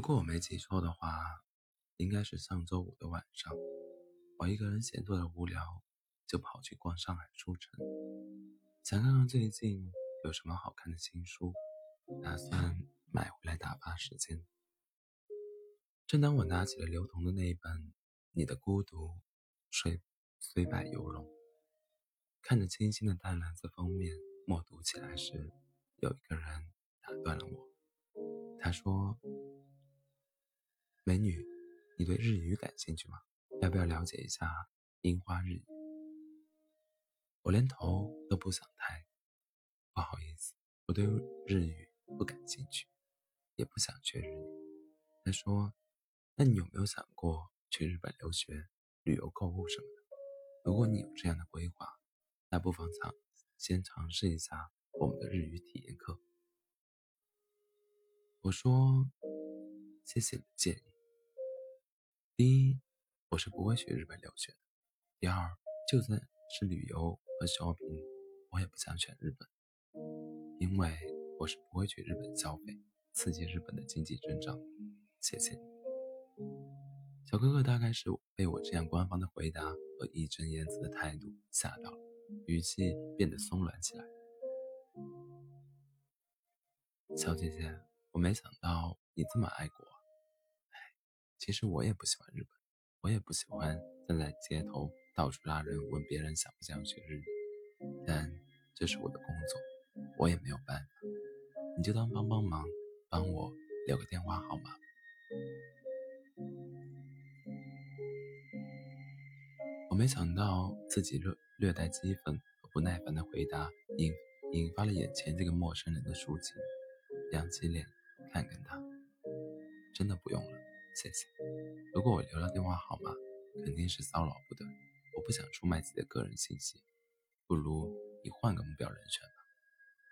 如果我没记错的话，应该是上周五的晚上，我一个人闲坐的无聊，就跑去逛上海书城，想看看最近有什么好看的新书，打算买回来打发时间。正当我拿起了刘同的那一本《你的孤独虽虽败犹荣》，看着清新的淡蓝色封面，默读起来时，有一个人打断了我。他说：“美女，你对日语感兴趣吗？要不要了解一下樱花日语？”我连头都不想抬，不好意思，我对日语不感兴趣，也不想学日语。他说。那你有没有想过去日本留学、旅游、购物什么的？如果你有这样的规划，那不妨尝先尝试一下我们的日语体验课。我说：“谢谢你的建议。第一，我是不会去日本留学的；第二，就算是旅游和 shopping，我也不想选日本，因为我是不会去日本消费，刺激日本的经济增长。谢谢。”小哥哥大概是被我这样官方的回答和义正言辞的态度吓到了，语气变得松软起来。小姐姐，我没想到你这么爱国。哎，其实我也不喜欢日本，我也不喜欢站在街头到处拉人问别人想不想学日语，但这是我的工作，我也没有办法。你就当帮帮忙，帮我留个电话号码。我没想到自己略略带激愤和不耐烦的回答引引发了眼前这个陌生人的抒情，扬起脸看看他，真的不用了，谢谢。如果我留了电话号码，肯定是骚扰不得，我不想出卖自己的个人信息，不如你换个目标人选吧。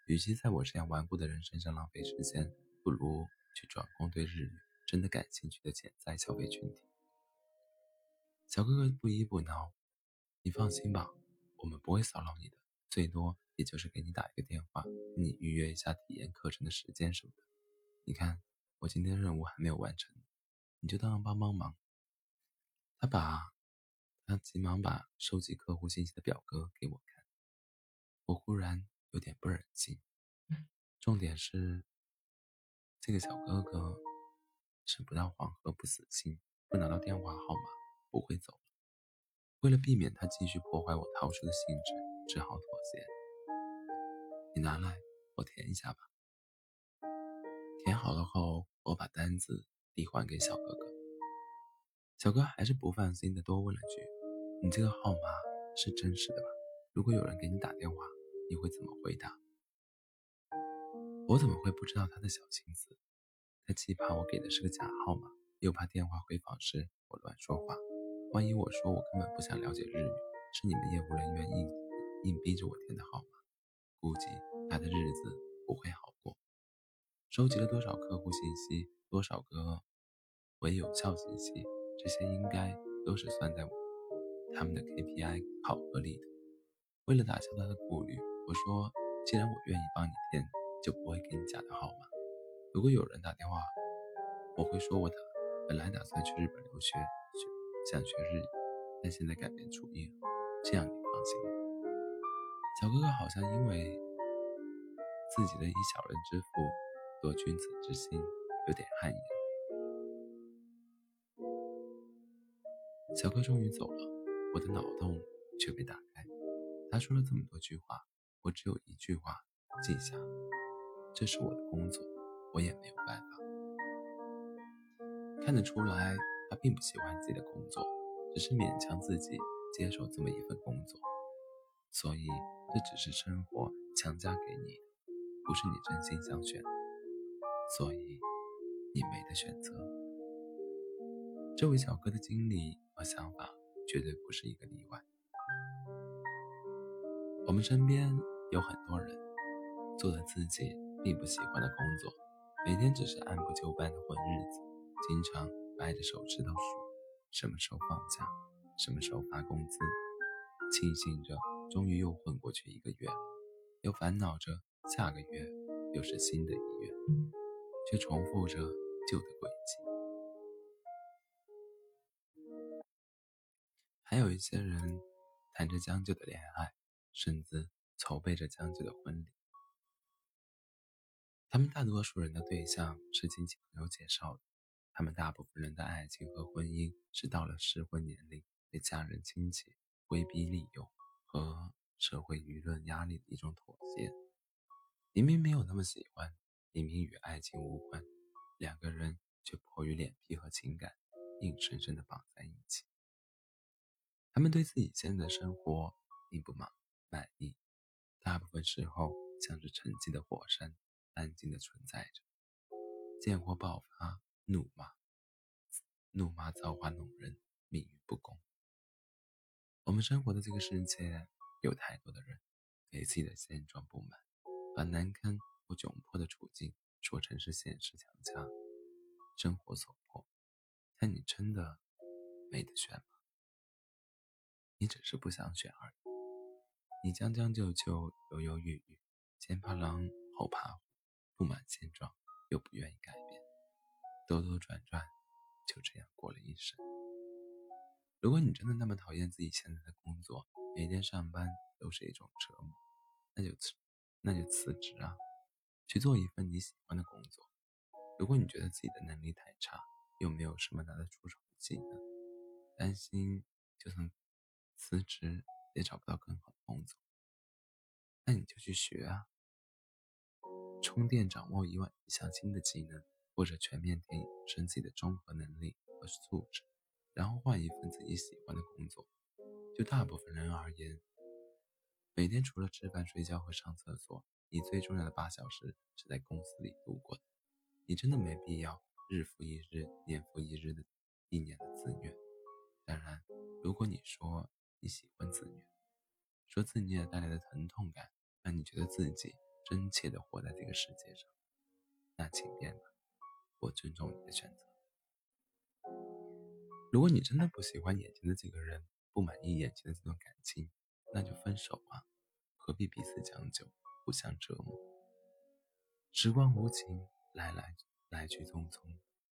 与其在我这样顽固的人身上浪费时间，不如去转攻对日语真的感兴趣的潜在消费群体。小哥哥不依不挠，你放心吧，我们不会骚扰你的，最多也就是给你打一个电话，跟你预约一下体验课程的时间什么的。你看，我今天任务还没有完成，你就当帮帮忙。他把，他急忙把收集客户信息的表格给我看，我忽然有点不忍心。重点是，这个小哥哥吃不到黄河不死心，不拿到电话号码。不会走了。为了避免他继续破坏我逃出的兴致，只好妥协。你拿来，我填一下吧。填好了后，我把单子递还给小哥哥。小哥还是不放心的多问了句：“你这个号码是真实的吧？如果有人给你打电话，你会怎么回答？”我怎么会不知道他的小心思？他既怕我给的是个假号码，又怕电话回访时我乱说话。万一我说我根本不想了解日语，是你们业务人员硬硬逼着我填的号码，估计他的日子不会好过。收集了多少客户信息，多少个为有效信息，这些应该都是算在他们的 KPI 考核里的。为了打消他的顾虑，我说：既然我愿意帮你填，就不会给你假的号码。如果有人打电话，我会说我的本来打算去日本留学。想学日语，但现在改变主意了，这样你放心了。小哥哥好像因为自己的以小人之腹夺君子之心，有点汗颜。小哥终于走了，我的脑洞却被打开。他说了这么多句话，我只有一句话记下：这是我的工作，我也没有办法。看得出来。他并不喜欢自己的工作，只是勉强自己接受这么一份工作，所以这只是生活强加给你，不是你真心想选，所以你没得选择。这位小哥的经历和想法绝对不是一个例外。我们身边有很多人，做了自己并不喜欢的工作，每天只是按部就班的混日子，经常。掰着手指头数，什么时候放假，什么时候发工资，庆幸着终于又混过去一个月，又烦恼着下个月又是新的一月，却重复着旧的轨迹。还有一些人谈着将就的恋爱，甚至筹备着将就的婚礼。他们大多数人的对象是亲戚朋友介绍的，他们大部分人的爱情和婚姻是到了适婚年龄被家人亲戚威逼利诱和社会舆论压力的一种妥协。明明没有那么喜欢，明明与爱情无关，两个人却迫于脸皮和情感，硬生生的绑在一起。他们对自己现在的生活并不满满意，大部分时候像是沉寂的火山，安静的存在着。见火爆发，怒骂，怒骂造化弄人，命运不公。我们生活的这个世界，有太多的人对自己的现状不满，把难堪或窘迫的处境说成是现实强加，生活所迫。但你真的没得选吗？你只是不想选而已。你将将就就，犹犹豫豫，前怕狼后怕虎，不满现状又不愿意改变，兜兜转转，就这样过了一生。如果你真的那么讨厌自己现在的工作，每天上班都是一种折磨，那就辞，那就辞职啊，去做一份你喜欢的工作。如果你觉得自己的能力太差，又没有什么拿得出手的技能，担心就算。辞职也找不到更好的工作，那你就去学啊，充电掌握一万一项新的技能，或者全面提升自己的综合能力和素质，然后换一份自己喜欢的工作。就大部分人而言，每天除了吃饭、睡觉和上厕所，你最重要的八小时是在公司里度过的。你真的没必要日复一日、年复一日的一年的自虐。当然，如果你说，你喜欢自虐，说自虐带来的疼痛感让你觉得自己真切的活在这个世界上，那请便吧，我尊重你的选择。如果你真的不喜欢眼前的这个人，不满意眼前的这段感情，那就分手吧，何必彼此将就，互相折磨？时光无情，来来来去匆匆，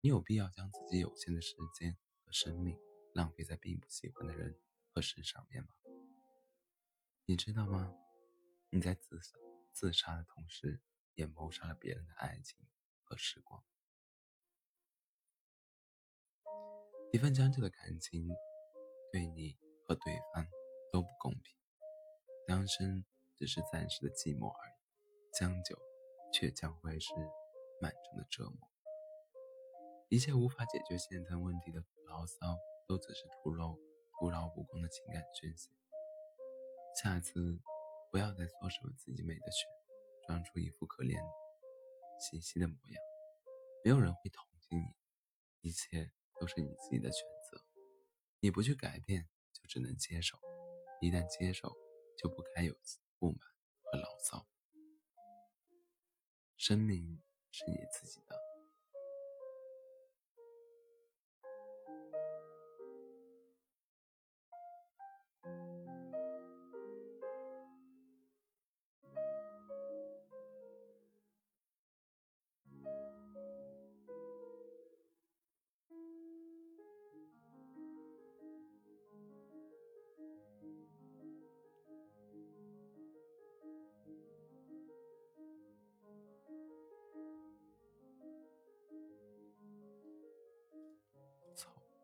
你有必要将自己有限的时间和生命浪费在并不喜欢的人和？事上面吗？你知道吗？你在自自杀的同时，也谋杀了别人的爱情和时光。一份将就的感情，对你和对方都不公平。单身只是暂时的寂寞而已，将就却将会是漫长的折磨。一切无法解决现在问题的牢骚，都只是徒劳。徒劳无功的情感宣泄。下次不要再说什么自己没得选，装出一副可怜兮兮的模样。没有人会同情你，一切都是你自己的选择。你不去改变，就只能接受；一旦接受，就不该有不满和牢骚。生命是你自己的。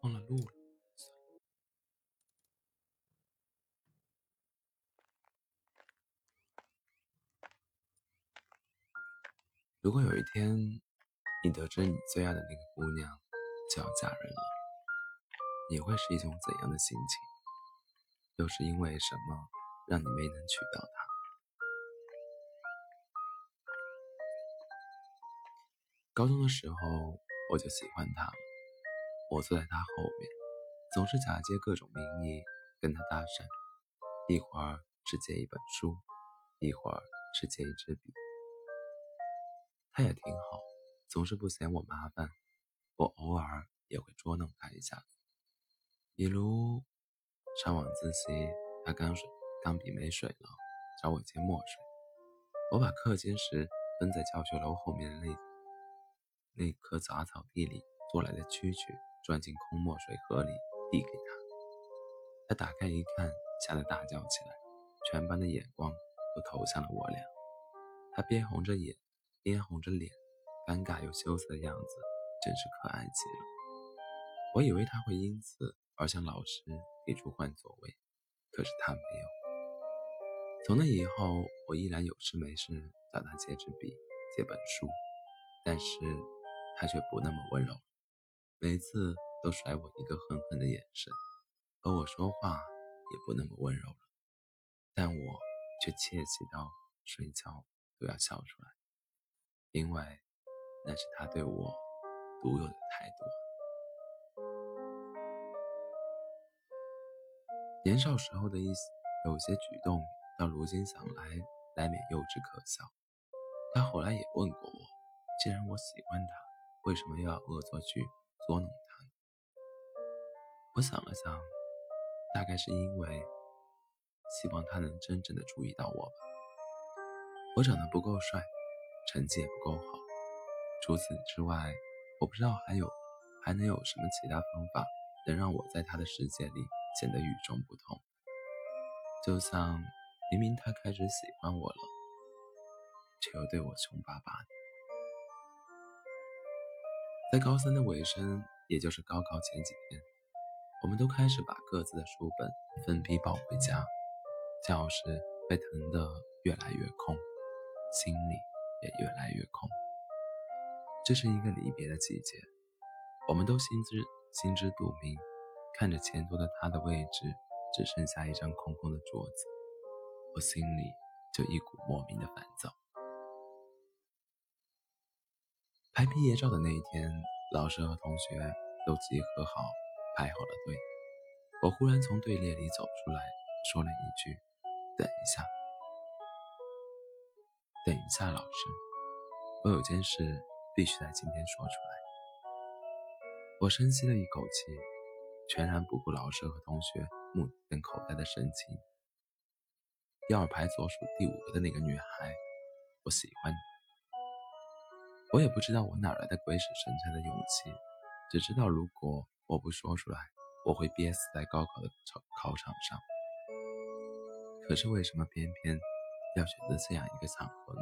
忘了录了。如果有一天你得知你最爱的那个姑娘就要嫁人了，你会是一种怎样的心情？又是因为什么让你没能娶到她？高中的时候我就喜欢她。我坐在他后面，总是假借各种名义跟他搭讪，一会儿是借一本书，一会儿是借一支笔。他也挺好，总是不嫌我麻烦。我偶尔也会捉弄他一下，比如上晚自习，他钢水钢笔没水了，找我借墨水。我把课间时蹲在教学楼后面的那那棵杂草地里捉来的蛐蛐钻进空墨水盒里，递给他。他打开一看，吓得大叫起来，全班的眼光都投向了我俩。他边红着眼，边红着脸，尴尬又羞涩的样子，真是可爱极了。我以为他会因此而向老师提出换座位，可是他没有。从那以后，我依然有事没事找他借支笔、借本书，但是他却不那么温柔，每次都甩我一个狠狠的眼神，和我说话也不那么温柔了。但我却窃喜到睡觉都要笑出来，因为那是他对我独有的态度。年少时候的一些有些举动，到如今想来，难免幼稚可笑。他后来也问过我，既然我喜欢他，为什么又要恶作剧捉弄他？我想了想，大概是因为希望他能真正的注意到我吧。我长得不够帅，成绩也不够好，除此之外，我不知道还有还能有什么其他方法，能让我在他的世界里。显得与众不同，就像明明他开始喜欢我了，却又对我凶巴巴的。在高三的尾声，也就是高考前几天，我们都开始把各自的书本分批抱回家，教室被腾得越来越空，心里也越来越空。这是一个离别的季节，我们都心知心知肚明。看着前桌的他的位置只剩下一张空空的桌子，我心里就一股莫名的烦躁。拍毕业照的那一天，老师和同学都集合好，排好了队。我忽然从队列里走出来，说了一句：“等一下，等一下，老师，我有件事必须在今天说出来。”我深吸了一口气。全然不顾老师和同学目瞪口呆的神情。第二排左数第五个的那个女孩，我喜欢你。我也不知道我哪来的鬼使神差的勇气，只知道如果我不说出来，我会憋死在高考的考考场上。可是为什么偏偏要选择这样一个场合呢？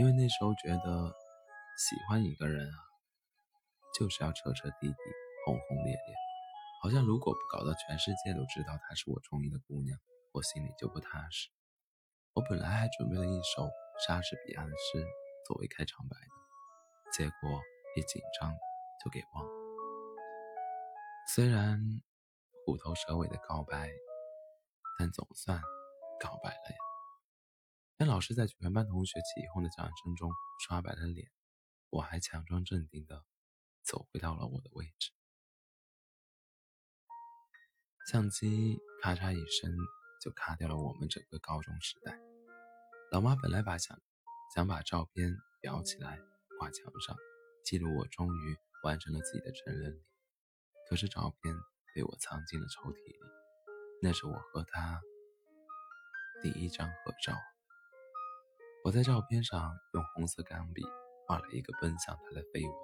因为那时候觉得喜欢一个人啊，就是要彻彻底底、轰轰烈烈。好像如果不搞到全世界都知道她是我中意的姑娘，我心里就不踏实。我本来还准备了一首莎士比亚的诗作为开场白的，结果一紧张就给忘了。虽然虎头蛇尾的告白，但总算告白了呀。当老师在全班同学起哄的掌声中刷白了脸，我还强装镇定地走回到了我的位置。相机咔嚓一声就卡掉了我们整个高中时代。老妈本来把想想把照片裱起来挂墙上，记录我终于完成了自己的成人礼。可是照片被我藏进了抽屉里，那是我和他第一张合照。我在照片上用红色钢笔画了一个奔向他的飞吻。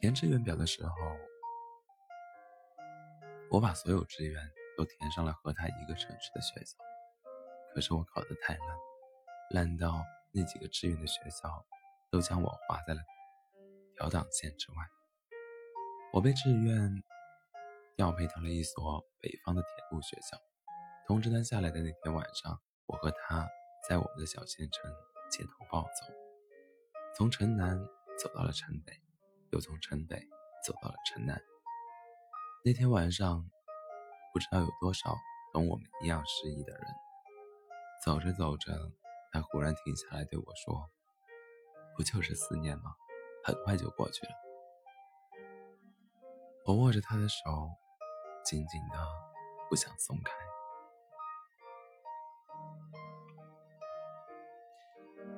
填志愿表的时候，我把所有志愿都填上了和他一个城市的学校。可是我考得太烂，烂到那几个志愿的学校都将我划在了调档线之外。我被志愿调配到了一所北方的铁路学校。通知单下来的那天晚上，我和他在我们的小县城街头暴走，从城南走到了城北。又从城北走到了城南。那天晚上，不知道有多少同我们一样失意的人。走着走着，他忽然停下来对我说：“不就是思念吗？很快就过去了。”我握着他的手，紧紧的，不想松开。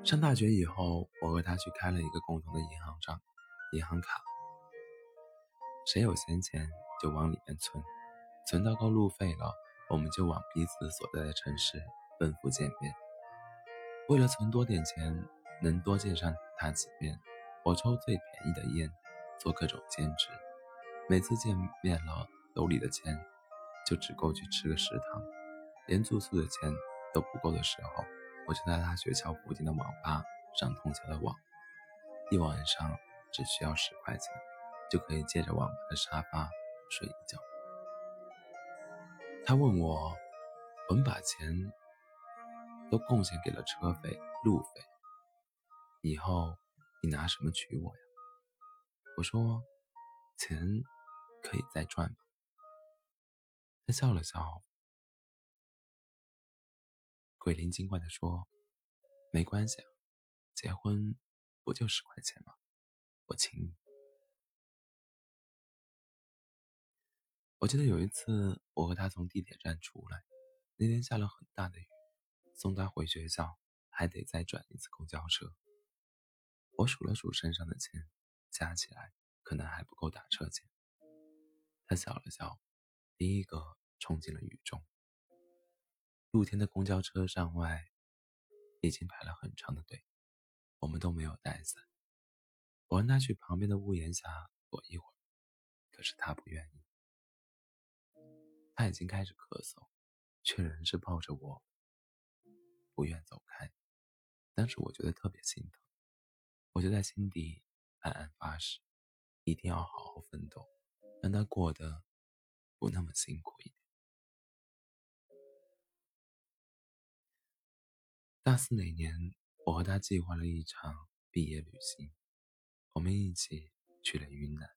上大学以后，我和他去开了一个共同的银行账。银行卡，谁有闲钱就往里面存，存到够路费了，我们就往彼此所在的城市奔赴见面。为了存多点钱，能多见上他几面，我抽最便宜的烟，做各种兼职。每次见面了，兜里的钱就只够去吃个食堂，连住宿的钱都不够的时候，我就在他学校附近的网吧上通宵的网，一晚上只需要十块钱，就可以借着网吧的沙发睡一觉。他问我，我们把钱都贡献给了车费、路费，以后你拿什么娶我呀？我说，钱可以再赚吧。他笑了笑，鬼灵精怪的说：“没关系，结婚不就十块钱吗？我请你。”我记得有一次，我和他从地铁站出来，那天下了很大的雨，送他回学校还得再转一次公交车。我数了数身上的钱，加起来可能还不够打车钱。他笑了笑，第一个冲进了雨中。露天的公交车站外已经排了很长的队，我们都没有带伞。我让他去旁边的屋檐下躲一会儿，可是他不愿意。他已经开始咳嗽，却仍是抱着我，不愿走开。当时我觉得特别心疼，我就在心底暗暗发誓，一定要好好奋斗，让他过得不那么辛苦一点。大四那年，我和他计划了一场毕业旅行，我们一起去了云南，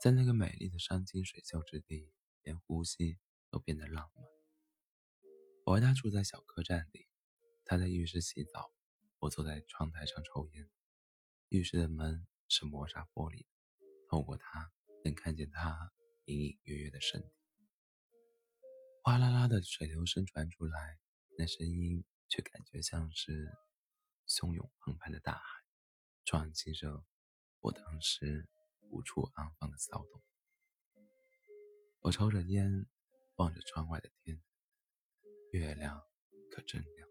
在那个美丽的山清水秀之地。连呼吸都变得浪漫。我和他住在小客栈里，他在浴室洗澡，我坐在窗台上抽烟。浴室的门是磨砂玻璃，透过它能看见他隐隐约约的身体。哗啦啦的水流声传出来，那声音却感觉像是汹涌澎湃的大海，撞击着我当时无处安放的骚动。我抽着烟，望着窗外的天，月亮可真亮，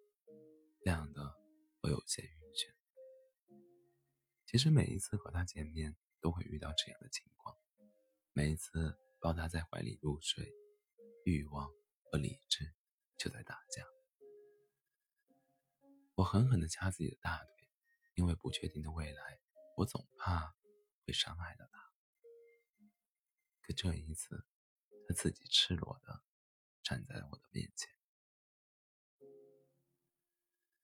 亮的我有些晕眩。其实每一次和他见面，都会遇到这样的情况，每一次抱他在怀里入睡，欲望和理智就在打架。我狠狠地掐自己的大腿，因为不确定的未来，我总怕会伤害到他。可这一次。他自己赤裸的站在我的面前。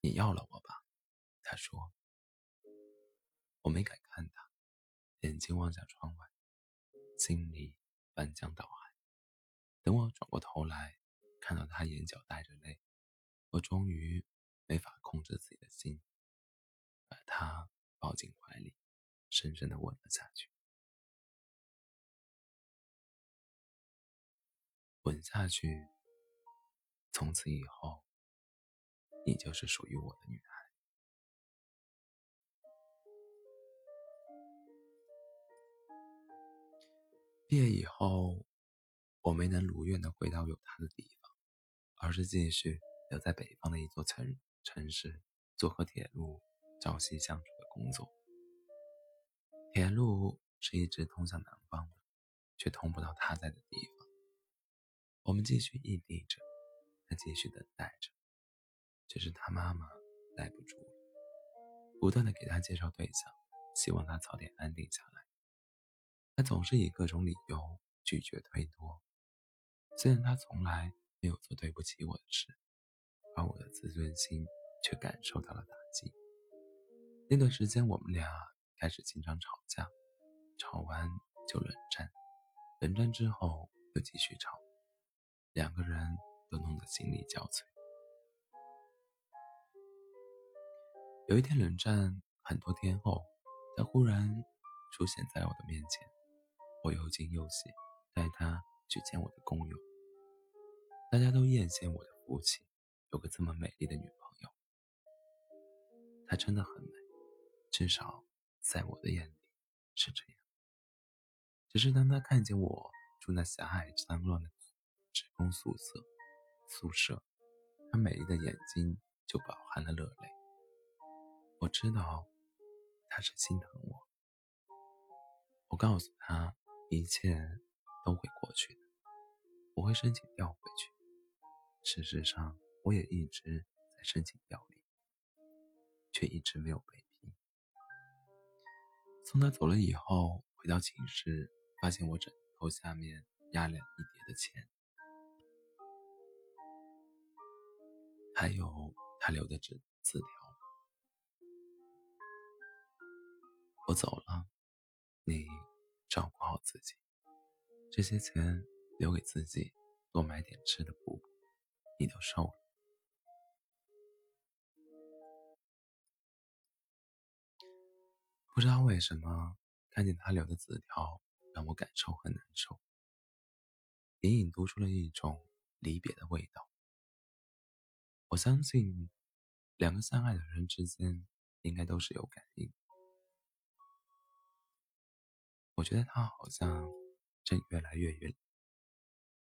你要了我吧？他说。我没敢看他，眼睛望向窗外，心里翻江倒海。等我转过头来，看到他眼角带着泪，我终于没法控制自己的心，把他抱进怀里，深深的吻了下去。吻下去，从此以后，你就是属于我的女孩。毕业以后，我没能如愿的回到有她的地方，而是继续留在北方的一座城城市，做和铁路朝夕相处的工作。铁路是一直通向南方的，却通不到她在的地方。我们继续异地着，他继续等待着，只是他妈妈耐不住了，不断的给他介绍对象，希望他早点安定下来。他总是以各种理由拒绝推脱，虽然他从来没有做对不起我的事，而我的自尊心却感受到了打击。那段时间，我们俩开始经常吵架，吵完就冷战，冷战之后又继续吵。两个人都弄得心力交瘁。有一天冷战很多天后，他忽然出现在我的面前，我又惊又喜，带他去见我的工友。大家都艳羡我的福气，有个这么美丽的女朋友。她真的很美，至少在我的眼里是这样。只是当他看见我住那狭隘脏乱的。职工宿舍，宿舍，她美丽的眼睛就饱含了热泪。我知道他是心疼我。我告诉他，一切都会过去的，我会申请调回去。事实上，我也一直在申请调离，却一直没有被批。送他走了以后，回到寝室，发现我枕头下面压了一叠的钱，还有他留的纸字条。我走了，你照顾好自己，这些钱留给自己，多买点吃的补补。你都瘦了，不知道为什么看见他留的字条，让我感受很难受，隐隐读出了一种离别的味道。我相信，两个相爱的人之间应该都是有感应。我觉得他好像正越来越远，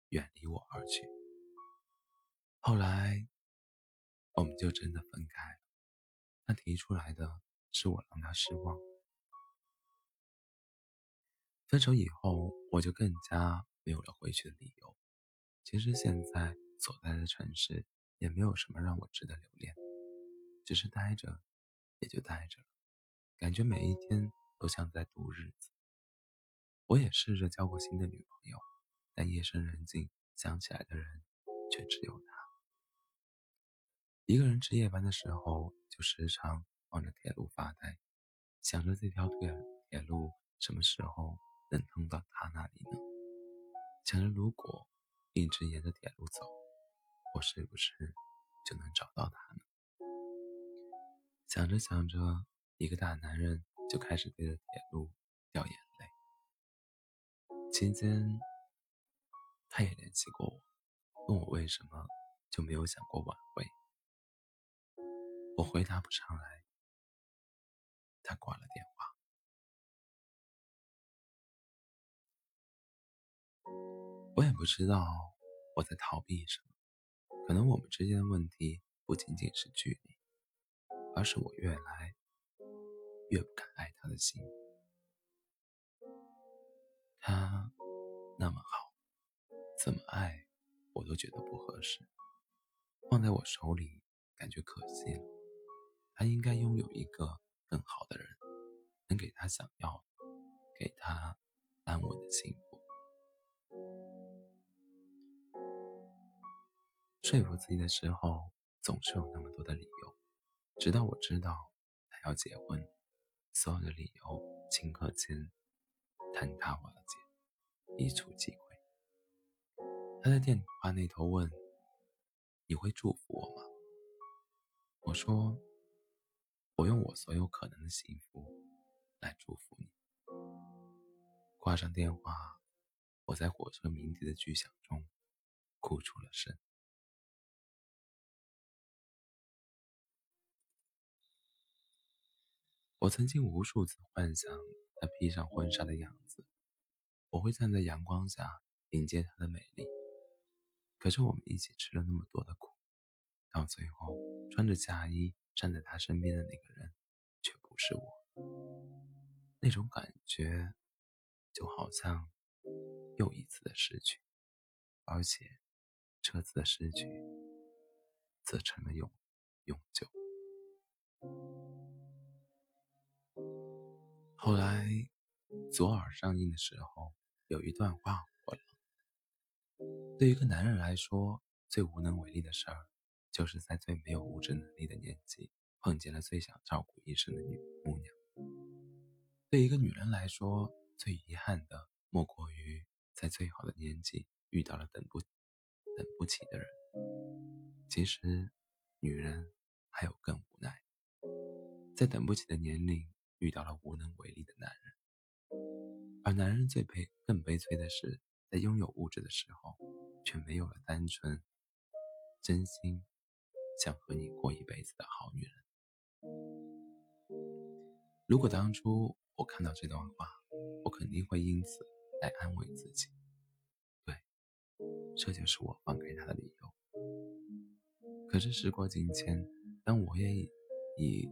远离我而去。后来，我们就真的分开了。他提出来的是我让他失望。分手以后，我就更加没有了回去的理由。其实现在所在的城市也没有什么让我值得留恋，只是待着，也就待着了，感觉每一天都像在度日子。我也试着交过新的女朋友，但夜深人静想起来的人却只有他。一个人值夜班的时候，就时常望着铁路发呆，想着这条铁铁路什么时候能通到他那里呢？想着如果一直沿着铁路走，我是不是就能找到他呢？想着想着，一个大男人就开始对着铁路掉眼泪。期间，他也联系过我，问我为什么就没有想过挽回。我回答不上来，他挂了电话。我也不知道我在逃避什么，可能我们之间的问题不仅仅是距离，而是我越来越不敢爱他的心。他那么好，怎么爱我都觉得不合适，放在我手里感觉可惜了。他应该拥有一个更好的人，能给他想要，给他安稳的幸福。说服自己的时候，总是有那么多的理由，直到我知道他要结婚，所有的理由顷刻间坍塌瓦解，一触即溃。他在电话那头问：“你会祝福我吗？”我说。我用我所有可能的幸福来祝福你。挂上电话，我在火车鸣笛的巨响中哭出了声。我曾经无数次幻想她披上婚纱的样子，我会站在阳光下迎接她的美丽。可是我们一起吃了那么多的苦，到最后穿着嫁衣。站在她身边的那个人，却不是我。那种感觉，就好像又一次的失去，而且这次的失去，则成了永永久。后来，左耳上映的时候，有一段话火了。对一个男人来说，最无能为力的事儿。就是在最没有物质能力的年纪，碰见了最想照顾一生的女姑娘。对一个女人来说，最遗憾的莫过于在最好的年纪遇到了等不等不起的人。其实，女人还有更无奈，在等不起的年龄遇到了无能为力的男人。而男人最悲更悲催的是，在拥有物质的时候，却没有了单纯、真心。想和你过一辈子的好女人。如果当初我看到这段话，我肯定会因此来安慰自己。对，这就是我放开他的理由。可是时过境迁，当我也已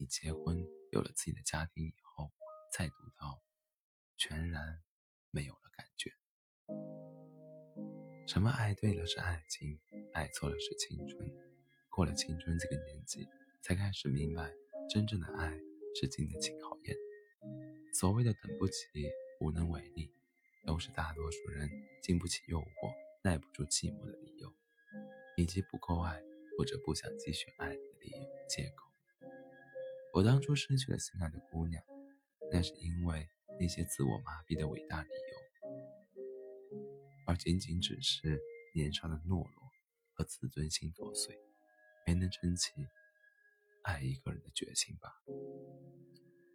你结婚，有了自己的家庭以后，再读到，全然没有了感觉。什么爱对了是爱情，爱错了是青春。过了青春这个年纪，才开始明白，真正的爱是经得起考验。所谓的等不起、无能为力，都是大多数人经不起诱惑、耐不住寂寞的理由，以及不够爱或者不想继续爱的理由借口。我当初失去了心爱的姑娘，那是因为那些自我麻痹的伟大理由，而仅仅只是年少的懦弱和自尊心作祟，没能撑起爱一个人的决心吧。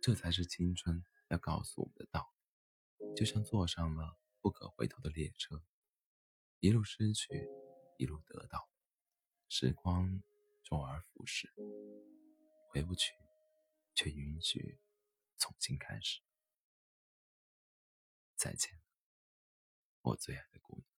这才是青春要告诉我们的道理，就像坐上了不可回头的列车，一路失去，一路得到，时光周而复始，回不去，却允许重新开始。再见，我最爱的姑娘。